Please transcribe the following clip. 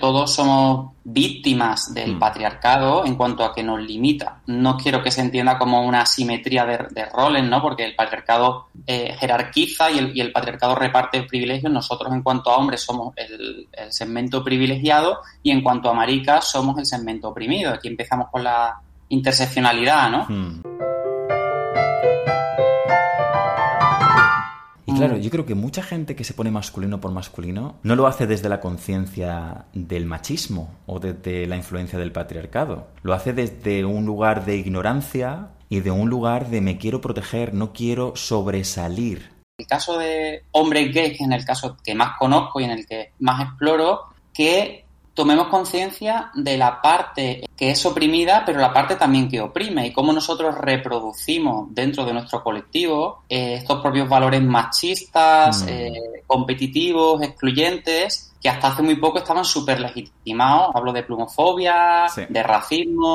todos somos víctimas del Mm. patriarcado en cuanto a que nos limita. No quiero que se entienda como una asimetría de, de roles, ¿no? Porque el patriarcado eh, jerarquiza y el, y el patriarcado reparte privilegios. Nosotros, en cuanto a hombres, somos el, el segmento privilegiado y en cuanto a maricas, somos el segmento oprimido. Aquí empezamos con la interseccionalidad, ¿no? Hmm. Claro, yo creo que mucha gente que se pone masculino por masculino no lo hace desde la conciencia del machismo o desde la influencia del patriarcado. Lo hace desde un lugar de ignorancia y de un lugar de me quiero proteger, no quiero sobresalir. el caso de hombres gays, que es en el caso que más conozco y en el que más exploro, que tomemos conciencia de la parte que es oprimida, pero la parte también que oprime y cómo nosotros reproducimos dentro de nuestro colectivo eh, estos propios valores machistas, Mm. eh, competitivos, excluyentes, que hasta hace muy poco estaban súper legitimados. Hablo de plumofobia, Sí. de racismo,